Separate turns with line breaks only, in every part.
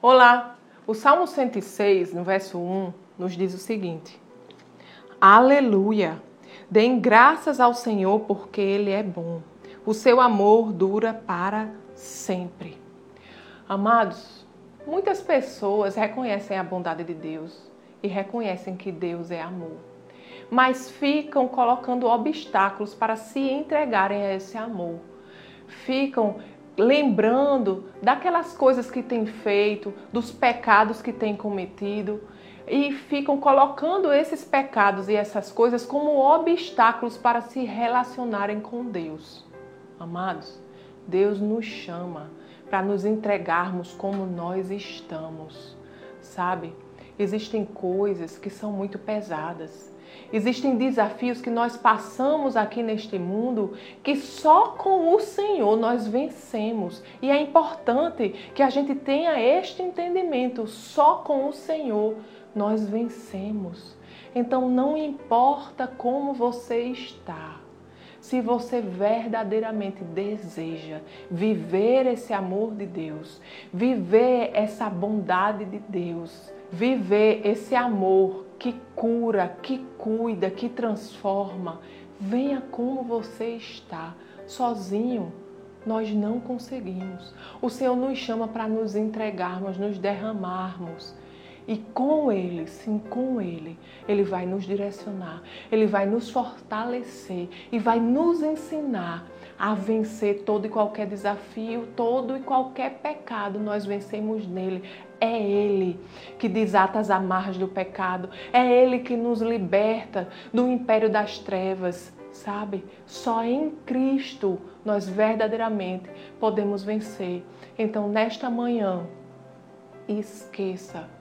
Olá! O Salmo 106, no verso 1, nos diz o seguinte: Aleluia! Deem graças ao Senhor porque Ele é bom. O seu amor dura para sempre. Amados, muitas pessoas reconhecem a bondade de Deus e reconhecem que Deus é amor, mas ficam colocando obstáculos para se entregarem a esse amor. Ficam lembrando daquelas coisas que tem feito, dos pecados que tem cometido e ficam colocando esses pecados e essas coisas como obstáculos para se relacionarem com Deus. Amados, Deus nos chama para nos entregarmos como nós estamos, sabe? Existem coisas que são muito pesadas Existem desafios que nós passamos aqui neste mundo que só com o Senhor nós vencemos. E é importante que a gente tenha este entendimento: só com o Senhor nós vencemos. Então não importa como você está. Se você verdadeiramente deseja viver esse amor de Deus, viver essa bondade de Deus, viver esse amor que cura, que cuida, que transforma. Venha como você está, sozinho. Nós não conseguimos. O Senhor nos chama para nos entregarmos, nos derramarmos. E com Ele, sim, com Ele, Ele vai nos direcionar, Ele vai nos fortalecer e vai nos ensinar a vencer todo e qualquer desafio, todo e qualquer pecado, nós vencemos nele. É Ele que desata as amarras do pecado, é Ele que nos liberta do império das trevas, sabe? Só em Cristo nós verdadeiramente podemos vencer. Então, nesta manhã, esqueça,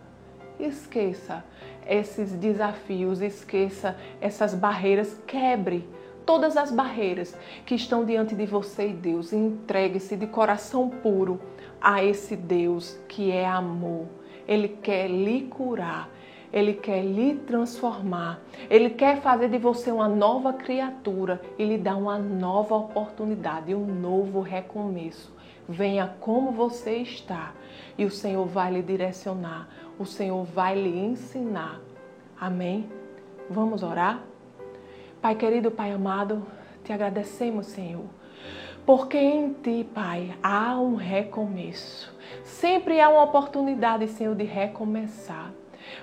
esqueça esses desafios, esqueça essas barreiras, quebre todas as barreiras que estão diante de você e Deus. Entregue-se de coração puro a esse Deus que é amor. Ele quer lhe curar, ele quer lhe transformar, ele quer fazer de você uma nova criatura e lhe dar uma nova oportunidade, um novo recomeço. Venha como você está e o Senhor vai lhe direcionar, o Senhor vai lhe ensinar. Amém? Vamos orar? Pai querido, Pai amado, te agradecemos, Senhor, porque em Ti, Pai, há um recomeço. Sempre há uma oportunidade, Senhor, de recomeçar.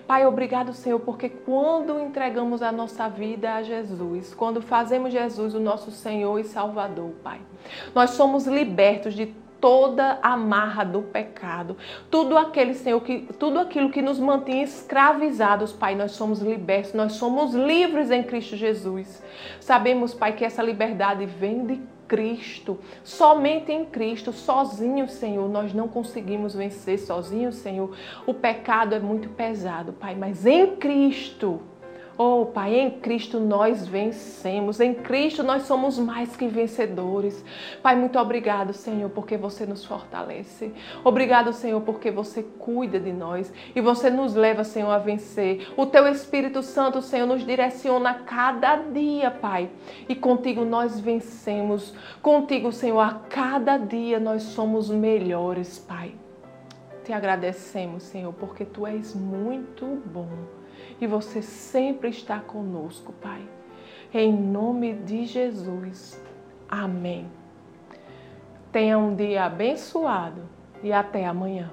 Pai, obrigado, Senhor, porque quando entregamos a nossa vida a Jesus, quando fazemos Jesus o nosso Senhor e Salvador, Pai, nós somos libertos de toda a marra do pecado. Tudo aquele, Senhor, que tudo aquilo que nos mantinha escravizados, Pai, nós somos libertos, nós somos livres em Cristo Jesus. Sabemos, Pai, que essa liberdade vem de Cristo, somente em Cristo, sozinho, Senhor, nós não conseguimos vencer sozinho, Senhor. O pecado é muito pesado, Pai, mas em Cristo Oh, Pai, em Cristo nós vencemos, em Cristo nós somos mais que vencedores. Pai, muito obrigado, Senhor, porque você nos fortalece. Obrigado, Senhor, porque você cuida de nós e você nos leva, Senhor, a vencer. O teu Espírito Santo, Senhor, nos direciona cada dia, Pai. E contigo nós vencemos. Contigo, Senhor, a cada dia nós somos melhores, Pai. Te agradecemos, Senhor, porque tu és muito bom e você sempre está conosco, Pai. Em nome de Jesus. Amém. Tenha um dia abençoado e até amanhã.